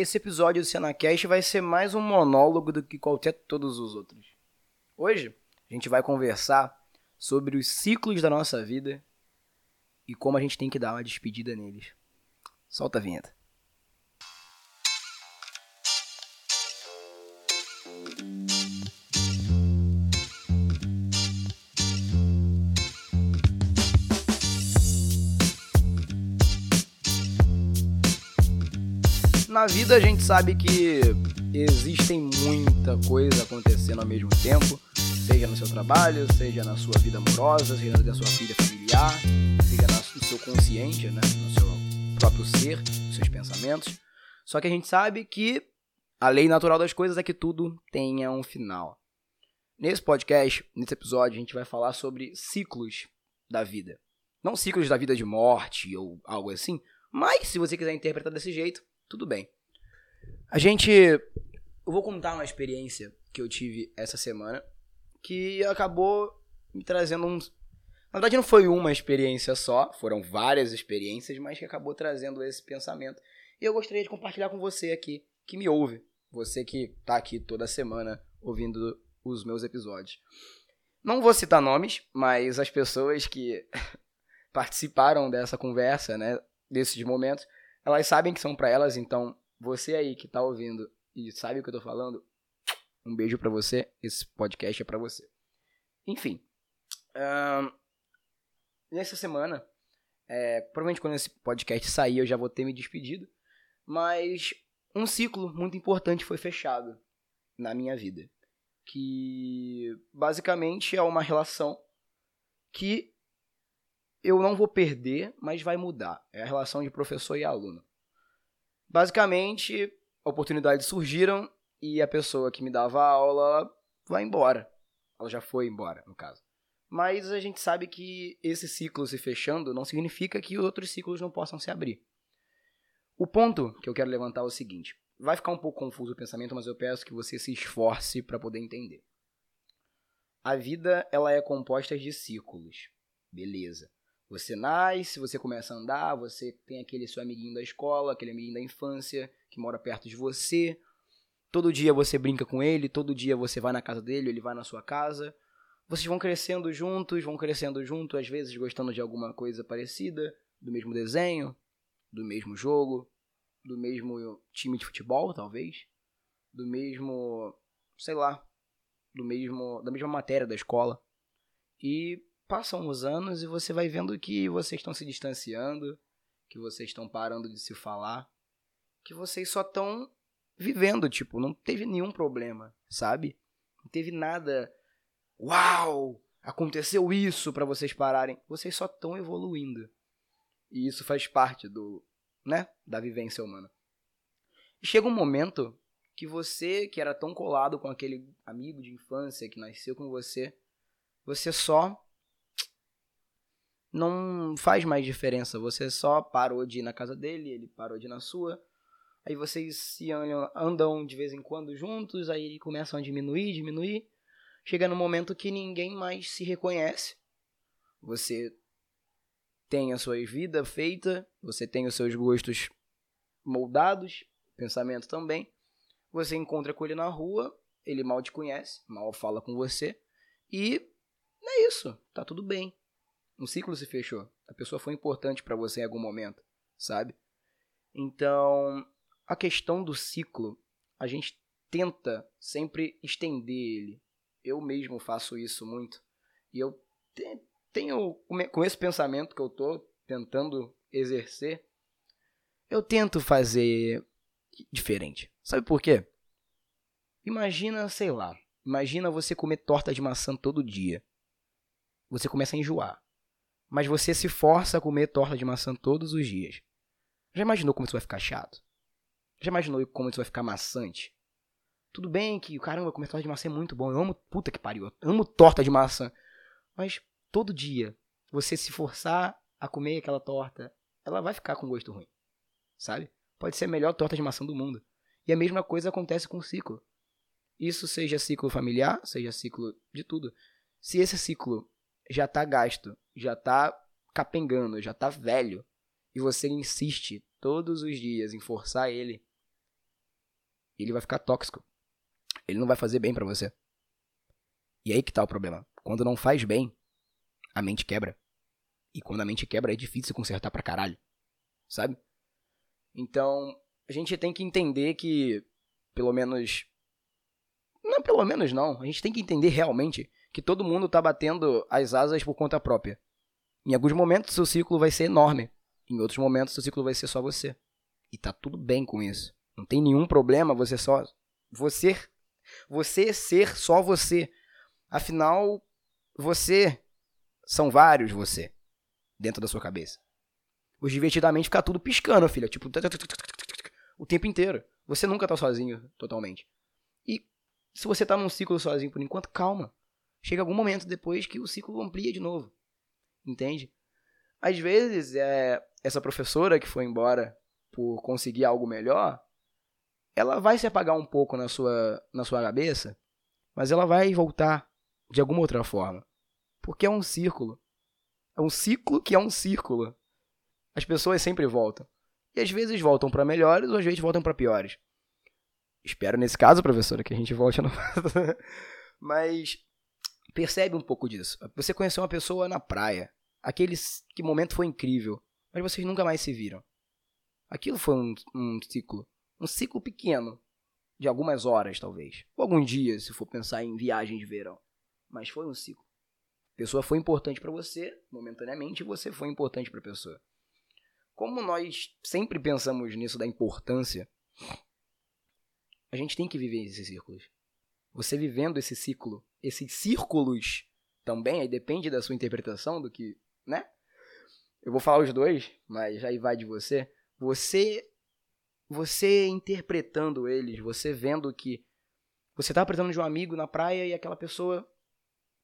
esse episódio do Cenacast vai ser mais um monólogo do que qualquer todos os outros. Hoje, a gente vai conversar sobre os ciclos da nossa vida e como a gente tem que dar uma despedida neles. Solta a vinheta. Na vida a gente sabe que existem muita coisa acontecendo ao mesmo tempo, seja no seu trabalho, seja na sua vida amorosa, seja na sua vida familiar, seja no seu consciente, né, no seu próprio ser, nos seus pensamentos. Só que a gente sabe que a lei natural das coisas é que tudo tenha um final. Nesse podcast, nesse episódio, a gente vai falar sobre ciclos da vida. Não ciclos da vida de morte ou algo assim, mas se você quiser interpretar desse jeito, tudo bem. A gente. Eu vou contar uma experiência que eu tive essa semana que acabou me trazendo uns. Na verdade, não foi uma experiência só, foram várias experiências, mas que acabou trazendo esse pensamento. E eu gostaria de compartilhar com você aqui, que me ouve, você que tá aqui toda semana ouvindo os meus episódios. Não vou citar nomes, mas as pessoas que participaram dessa conversa, né, desses momentos, elas sabem que são para elas, então você aí que tá ouvindo e sabe o que eu tô falando, um beijo para você, esse podcast é para você. Enfim, uh, nessa semana, é, provavelmente quando esse podcast sair eu já vou ter me despedido, mas um ciclo muito importante foi fechado na minha vida, que basicamente é uma relação que eu não vou perder, mas vai mudar. É a relação de professor e aluno. Basicamente, oportunidades surgiram e a pessoa que me dava aula vai embora. Ela já foi embora, no caso. Mas a gente sabe que esse ciclo se fechando não significa que outros ciclos não possam se abrir. O ponto que eu quero levantar é o seguinte: vai ficar um pouco confuso o pensamento, mas eu peço que você se esforce para poder entender. A vida ela é composta de ciclos. Beleza. Você nasce, você começa a andar, você tem aquele seu amiguinho da escola, aquele amiguinho da infância que mora perto de você. Todo dia você brinca com ele, todo dia você vai na casa dele, ele vai na sua casa. Vocês vão crescendo juntos, vão crescendo juntos, às vezes gostando de alguma coisa parecida, do mesmo desenho, do mesmo jogo, do mesmo time de futebol, talvez, do mesmo, sei lá, do mesmo da mesma matéria da escola. E passam os anos e você vai vendo que vocês estão se distanciando, que vocês estão parando de se falar, que vocês só estão vivendo, tipo, não teve nenhum problema, sabe? Não teve nada. Uau! Aconteceu isso para vocês pararem. Vocês só estão evoluindo. E isso faz parte do, né, da vivência humana. Chega um momento que você, que era tão colado com aquele amigo de infância que nasceu com você, você só não faz mais diferença. Você só parou de ir na casa dele, ele parou de ir na sua. Aí vocês se andam de vez em quando juntos, aí começam a diminuir, diminuir. Chega no momento que ninguém mais se reconhece. Você tem a sua vida feita, você tem os seus gostos moldados, pensamento também. Você encontra com ele na rua, ele mal te conhece, mal fala com você. E é isso, tá tudo bem. Um ciclo se fechou. A pessoa foi importante para você em algum momento, sabe? Então, a questão do ciclo, a gente tenta sempre estender ele. Eu mesmo faço isso muito. E eu tenho, com esse pensamento que eu tô tentando exercer, eu tento fazer diferente. Sabe por quê? Imagina, sei lá, imagina você comer torta de maçã todo dia. Você começa a enjoar mas você se força a comer torta de maçã todos os dias. Já imaginou como isso vai ficar chato? Já imaginou como isso vai ficar maçante? Tudo bem que, caramba, comer torta de maçã é muito bom. Eu amo, puta que pariu, eu amo torta de maçã. Mas todo dia, você se forçar a comer aquela torta, ela vai ficar com gosto ruim. Sabe? Pode ser a melhor torta de maçã do mundo. E a mesma coisa acontece com o ciclo. Isso seja ciclo familiar, seja ciclo de tudo. Se esse ciclo já tá gasto, já tá capengando, já tá velho, e você insiste todos os dias em forçar ele, ele vai ficar tóxico. Ele não vai fazer bem para você. E aí que tá o problema. Quando não faz bem, a mente quebra. E quando a mente quebra é difícil consertar pra caralho. Sabe? Então, a gente tem que entender que, pelo menos. Não, pelo menos não. A gente tem que entender realmente que todo mundo tá batendo as asas por conta própria. Em alguns momentos, seu ciclo vai ser enorme. Em outros momentos, seu ciclo vai ser só você. E tá tudo bem com isso. Não tem nenhum problema você só. Você. Você ser só você. Afinal, você. São vários você. Dentro da sua cabeça. Os divertidamente fica tudo piscando, filha. Tipo. O tempo inteiro. Você nunca tá sozinho totalmente. E se você tá num ciclo sozinho por enquanto, calma. Chega algum momento depois que o ciclo amplia de novo. Entende? Às vezes, é, essa professora que foi embora por conseguir algo melhor, ela vai se apagar um pouco na sua, na sua cabeça, mas ela vai voltar de alguma outra forma. Porque é um círculo. É um ciclo que é um círculo. As pessoas sempre voltam. E às vezes voltam para melhores ou às vezes voltam para piores. Espero nesse caso, professora, que a gente volte no Mas percebe um pouco disso. Você conheceu uma pessoa na praia. Aquele que momento foi incrível, mas vocês nunca mais se viram. Aquilo foi um, um ciclo. Um ciclo pequeno. De algumas horas, talvez. Ou alguns dias, se for pensar em viagem de verão. Mas foi um ciclo. A pessoa foi importante para você, momentaneamente, e você foi importante para a pessoa. Como nós sempre pensamos nisso da importância, a gente tem que viver esses círculos. Você vivendo esse ciclo, esses círculos também, aí depende da sua interpretação do que, né? Eu vou falar os dois, mas aí vai de você. Você você interpretando eles, você vendo que você estava precisando de um amigo na praia e aquela pessoa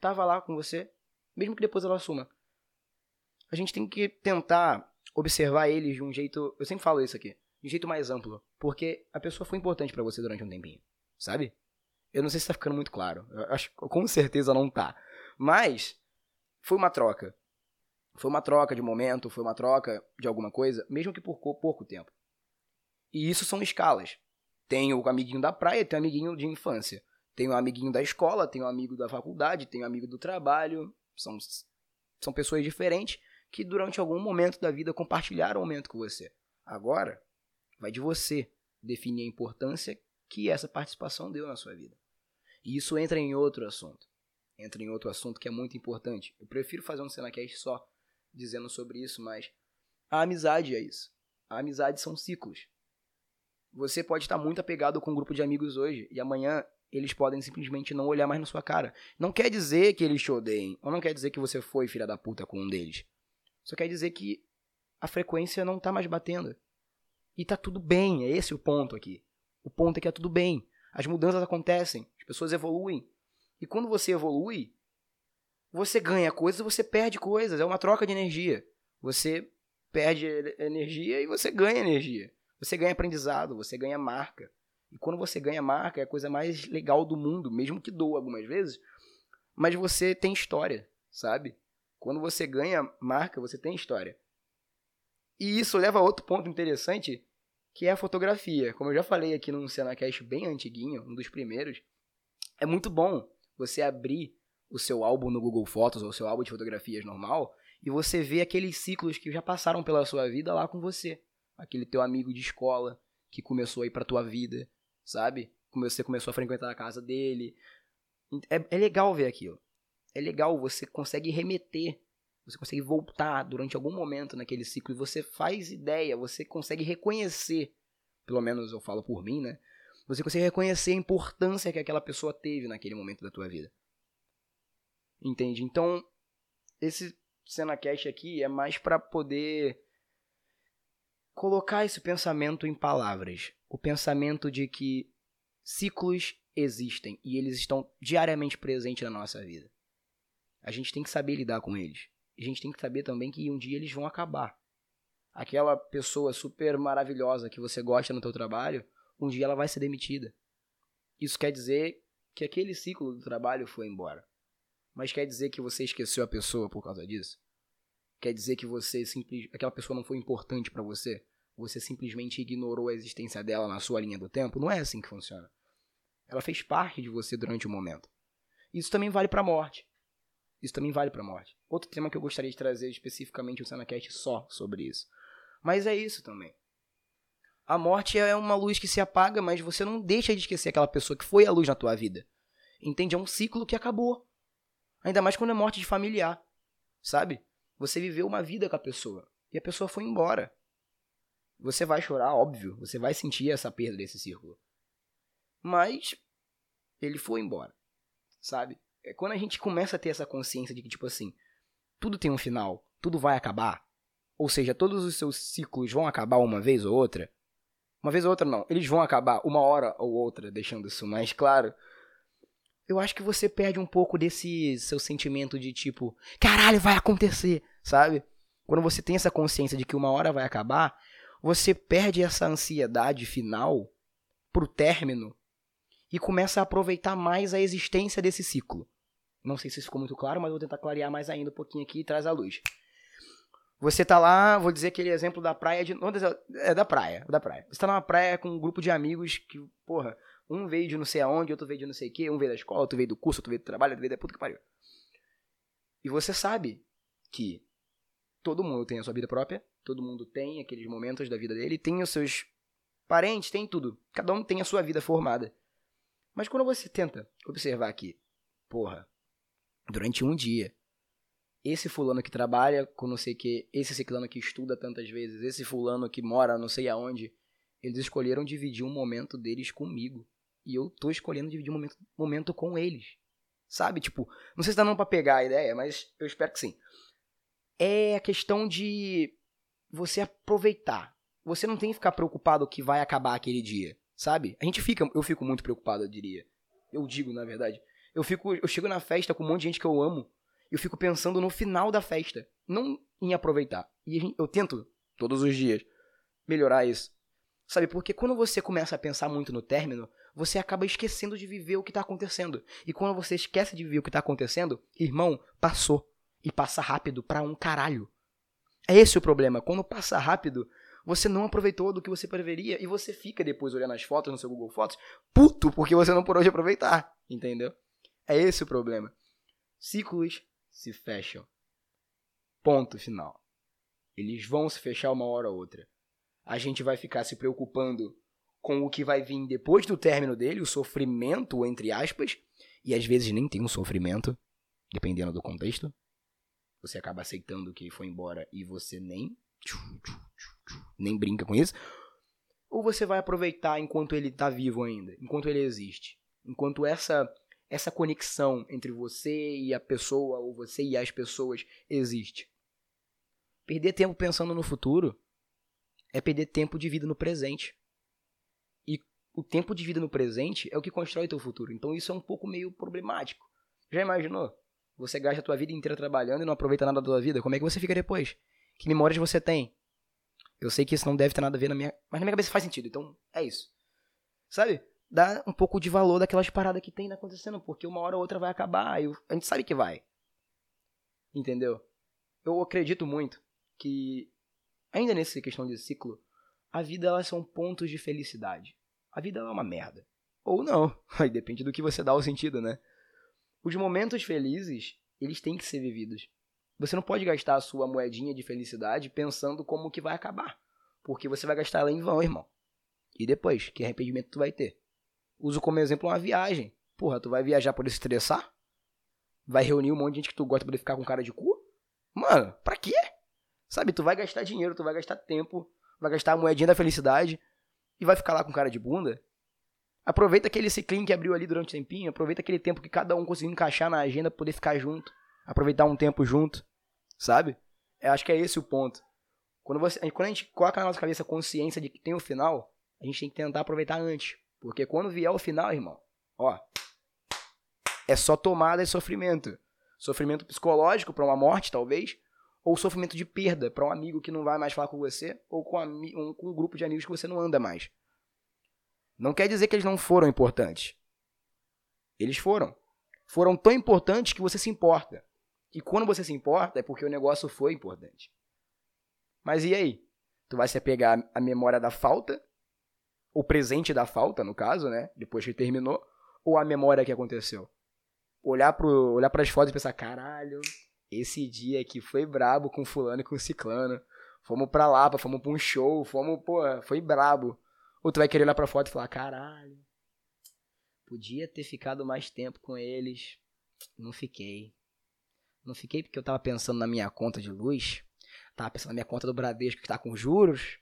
tava lá com você, mesmo que depois ela suma. A gente tem que tentar observar eles de um jeito, eu sempre falo isso aqui, de um jeito mais amplo, porque a pessoa foi importante para você durante um tempinho, sabe? Eu não sei se tá ficando muito claro. Eu acho com certeza não tá. Mas foi uma troca. Foi uma troca de momento, foi uma troca de alguma coisa, mesmo que por pouco tempo. E isso são escalas. Tem o amiguinho da praia, tem o amiguinho de infância. Tem o amiguinho da escola, tem o amigo da faculdade, tem o amigo do trabalho. São, são pessoas diferentes que durante algum momento da vida compartilharam o momento com você. Agora, vai de você definir a importância que essa participação deu na sua vida. E isso entra em outro assunto. Entra em outro assunto que é muito importante. Eu prefiro fazer um Cenacast só dizendo sobre isso, mas a amizade é isso. A amizade são ciclos. Você pode estar muito apegado com um grupo de amigos hoje e amanhã eles podem simplesmente não olhar mais na sua cara. Não quer dizer que eles te odeiem, ou não quer dizer que você foi filha da puta com um deles. Só quer dizer que a frequência não tá mais batendo. E tá tudo bem, é esse o ponto aqui. O ponto é que é tudo bem. As mudanças acontecem, as pessoas evoluem. E quando você evolui, você ganha coisas, você perde coisas, é uma troca de energia. Você perde energia e você ganha energia. Você ganha aprendizado, você ganha marca. E quando você ganha marca, é a coisa mais legal do mundo, mesmo que doa algumas vezes, mas você tem história, sabe? Quando você ganha marca, você tem história. E isso leva a outro ponto interessante, que é a fotografia. Como eu já falei aqui num Cenacast bem antiguinho, um dos primeiros, é muito bom você abrir o seu álbum no Google Fotos ou o seu álbum de fotografias normal e você ver aqueles ciclos que já passaram pela sua vida lá com você. Aquele teu amigo de escola que começou a ir pra tua vida, sabe? Você começou a frequentar a casa dele. É, é legal ver aquilo. É legal, você consegue remeter, você consegue voltar durante algum momento naquele ciclo e você faz ideia, você consegue reconhecer, pelo menos eu falo por mim, né? Você consegue reconhecer a importância que aquela pessoa teve naquele momento da tua vida. Entende? Então, esse CenaCast aqui é mais para poder colocar esse pensamento em palavras. O pensamento de que ciclos existem e eles estão diariamente presentes na nossa vida. A gente tem que saber lidar com eles. A gente tem que saber também que um dia eles vão acabar. Aquela pessoa super maravilhosa que você gosta no teu trabalho, um dia ela vai ser demitida. Isso quer dizer que aquele ciclo do trabalho foi embora. Mas quer dizer que você esqueceu a pessoa por causa disso? Quer dizer que você simples, aquela pessoa não foi importante para você? você simplesmente ignorou a existência dela na sua linha do tempo. Não é assim que funciona. Ela fez parte de você durante o momento. Isso também vale para a morte. Isso também vale para a morte. Outro tema que eu gostaria de trazer especificamente o Sanacast só sobre isso. Mas é isso também. A morte é uma luz que se apaga, mas você não deixa de esquecer aquela pessoa que foi a luz na tua vida. Entende? É um ciclo que acabou. Ainda mais quando é morte de familiar. Sabe? Você viveu uma vida com a pessoa. E a pessoa foi embora. Você vai chorar, óbvio. Você vai sentir essa perda desse círculo. Mas ele foi embora. Sabe? É quando a gente começa a ter essa consciência de que, tipo assim, tudo tem um final, tudo vai acabar. Ou seja, todos os seus ciclos vão acabar uma vez ou outra. Uma vez ou outra, não. Eles vão acabar uma hora ou outra, deixando isso mais claro. Eu acho que você perde um pouco desse seu sentimento de tipo, caralho, vai acontecer, sabe? Quando você tem essa consciência de que uma hora vai acabar, você perde essa ansiedade final pro término e começa a aproveitar mais a existência desse ciclo. Não sei se ficou muito claro, mas vou tentar clarear mais ainda um pouquinho aqui e traz a luz. Você tá lá, vou dizer aquele exemplo da praia de. É da praia, da praia. Você tá numa praia com um grupo de amigos que, porra, um veio de não sei aonde, outro veio de não sei o quê, um veio da escola, outro veio do curso, outro veio do trabalho, outro veio da puta que pariu. E você sabe que todo mundo tem a sua vida própria, todo mundo tem aqueles momentos da vida dele, tem os seus parentes, tem tudo. Cada um tem a sua vida formada. Mas quando você tenta observar aqui, porra, durante um dia, esse fulano que trabalha com não sei o que, esse ciclano que estuda tantas vezes, esse fulano que mora não sei aonde, eles escolheram dividir um momento deles comigo. E eu tô escolhendo dividir um momento, momento com eles. Sabe? Tipo, não sei se tá dando pra pegar a ideia, mas eu espero que sim. É a questão de você aproveitar. Você não tem que ficar preocupado que vai acabar aquele dia, sabe? A gente fica, eu fico muito preocupado, eu diria. Eu digo, na verdade. Eu fico, eu chego na festa com um monte de gente que eu amo eu fico pensando no final da festa, não em aproveitar. E eu tento, todos os dias, melhorar isso. Sabe, porque quando você começa a pensar muito no término, você acaba esquecendo de viver o que está acontecendo. E quando você esquece de viver o que está acontecendo, irmão, passou. E passa rápido pra um caralho. É esse o problema. Quando passa rápido, você não aproveitou do que você preveria e você fica depois olhando as fotos no seu Google Fotos, puto, porque você não pôde aproveitar. Entendeu? É esse o problema. Ciclos se fecham. Ponto final. Eles vão se fechar uma hora ou outra. A gente vai ficar se preocupando com o que vai vir depois do término dele, o sofrimento, entre aspas, e às vezes nem tem um sofrimento, dependendo do contexto. Você acaba aceitando que foi embora e você nem nem brinca com isso. Ou você vai aproveitar enquanto ele está vivo ainda, enquanto ele existe, enquanto essa essa conexão entre você e a pessoa, ou você e as pessoas, existe. Perder tempo pensando no futuro é perder tempo de vida no presente. E o tempo de vida no presente é o que constrói teu futuro. Então isso é um pouco meio problemático. Já imaginou? Você gasta a tua vida inteira trabalhando e não aproveita nada da tua vida. Como é que você fica depois? Que memórias você tem? Eu sei que isso não deve ter nada a ver na minha. Mas na minha cabeça faz sentido, então é isso. Sabe? dá um pouco de valor daquelas paradas que tem acontecendo, porque uma hora ou outra vai acabar, e a gente sabe que vai. Entendeu? Eu acredito muito que, ainda nessa questão de ciclo, a vida elas são pontos de felicidade. A vida é uma merda. Ou não, aí depende do que você dá ao sentido, né? Os momentos felizes, eles têm que ser vividos. Você não pode gastar a sua moedinha de felicidade pensando como que vai acabar. Porque você vai gastar ela em vão, irmão. E depois, que arrependimento tu vai ter? uso como exemplo uma viagem. Porra, tu vai viajar por estressar? Vai reunir um monte de gente que tu gosta pra poder ficar com cara de cu? Mano, pra quê? Sabe, tu vai gastar dinheiro, tu vai gastar tempo, vai gastar a moedinha da felicidade e vai ficar lá com cara de bunda? Aproveita aquele ciclinho que abriu ali durante o tempinho, aproveita aquele tempo que cada um conseguiu encaixar na agenda pra poder ficar junto, aproveitar um tempo junto, sabe? Eu acho que é esse o ponto. Quando, você, quando a gente coloca na nossa cabeça a consciência de que tem o final, a gente tem que tentar aproveitar antes. Porque quando vier o final, irmão, ó, é só tomada e sofrimento. Sofrimento psicológico para uma morte, talvez, ou sofrimento de perda para um amigo que não vai mais falar com você, ou com um, com um grupo de amigos que você não anda mais. Não quer dizer que eles não foram importantes. Eles foram. Foram tão importantes que você se importa. E quando você se importa é porque o negócio foi importante. Mas e aí? Tu vai se apegar à memória da falta, o presente da falta, no caso, né? Depois que terminou, ou a memória que aconteceu? Olhar, pro, olhar pras fotos e pensar, caralho, esse dia aqui foi brabo com fulano e com ciclano. Fomos pra Lapa, fomos pra um show, fomos, pô, foi brabo. Ou tu vai querer olhar pra foto e falar, caralho, podia ter ficado mais tempo com eles. Não fiquei. Não fiquei porque eu tava pensando na minha conta de luz. Tava pensando na minha conta do Bradesco que tá com juros.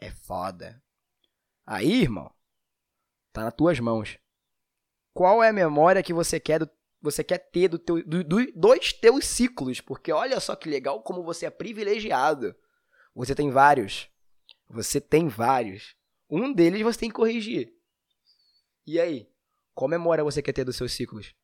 É foda. Aí, irmão, tá nas tuas mãos. Qual é a memória que você quer do, você quer ter do teu, do, do, dos teus ciclos? Porque olha só que legal como você é privilegiado. Você tem vários. Você tem vários. Um deles você tem que corrigir. E aí? Qual memória você quer ter dos seus ciclos?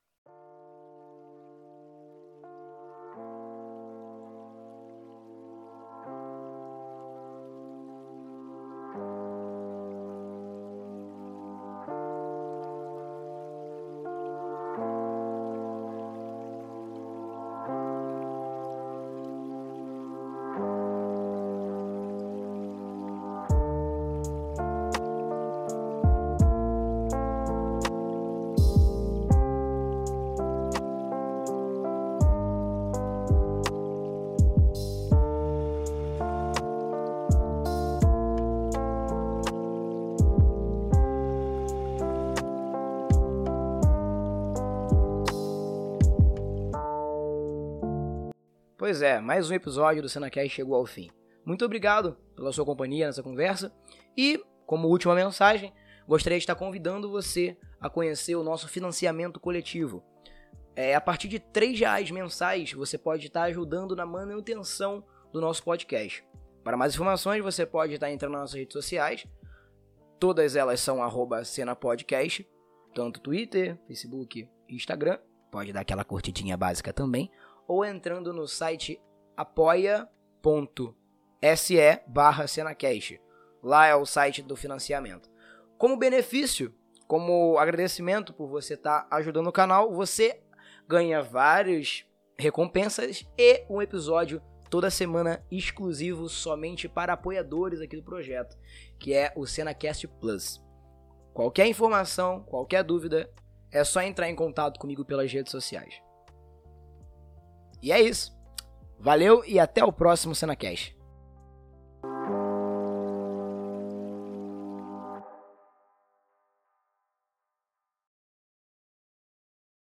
Pois é, mais um episódio do SenaCast chegou ao fim. Muito obrigado pela sua companhia nessa conversa e, como última mensagem, gostaria de estar convidando você a conhecer o nosso financiamento coletivo. É, a partir de R$ reais mensais, você pode estar ajudando na manutenção do nosso podcast. Para mais informações, você pode estar entrando nas nossas redes sociais. Todas elas são cenapodcast, tanto Twitter, Facebook Instagram. Pode dar aquela curtidinha básica também ou entrando no site apoia.se barra. Lá é o site do financiamento. Como benefício, como agradecimento por você estar tá ajudando o canal, você ganha várias recompensas e um episódio toda semana exclusivo somente para apoiadores aqui do projeto, que é o Senacast Plus. Qualquer informação, qualquer dúvida, é só entrar em contato comigo pelas redes sociais. E é isso. Valeu e até o próximo CenaCast.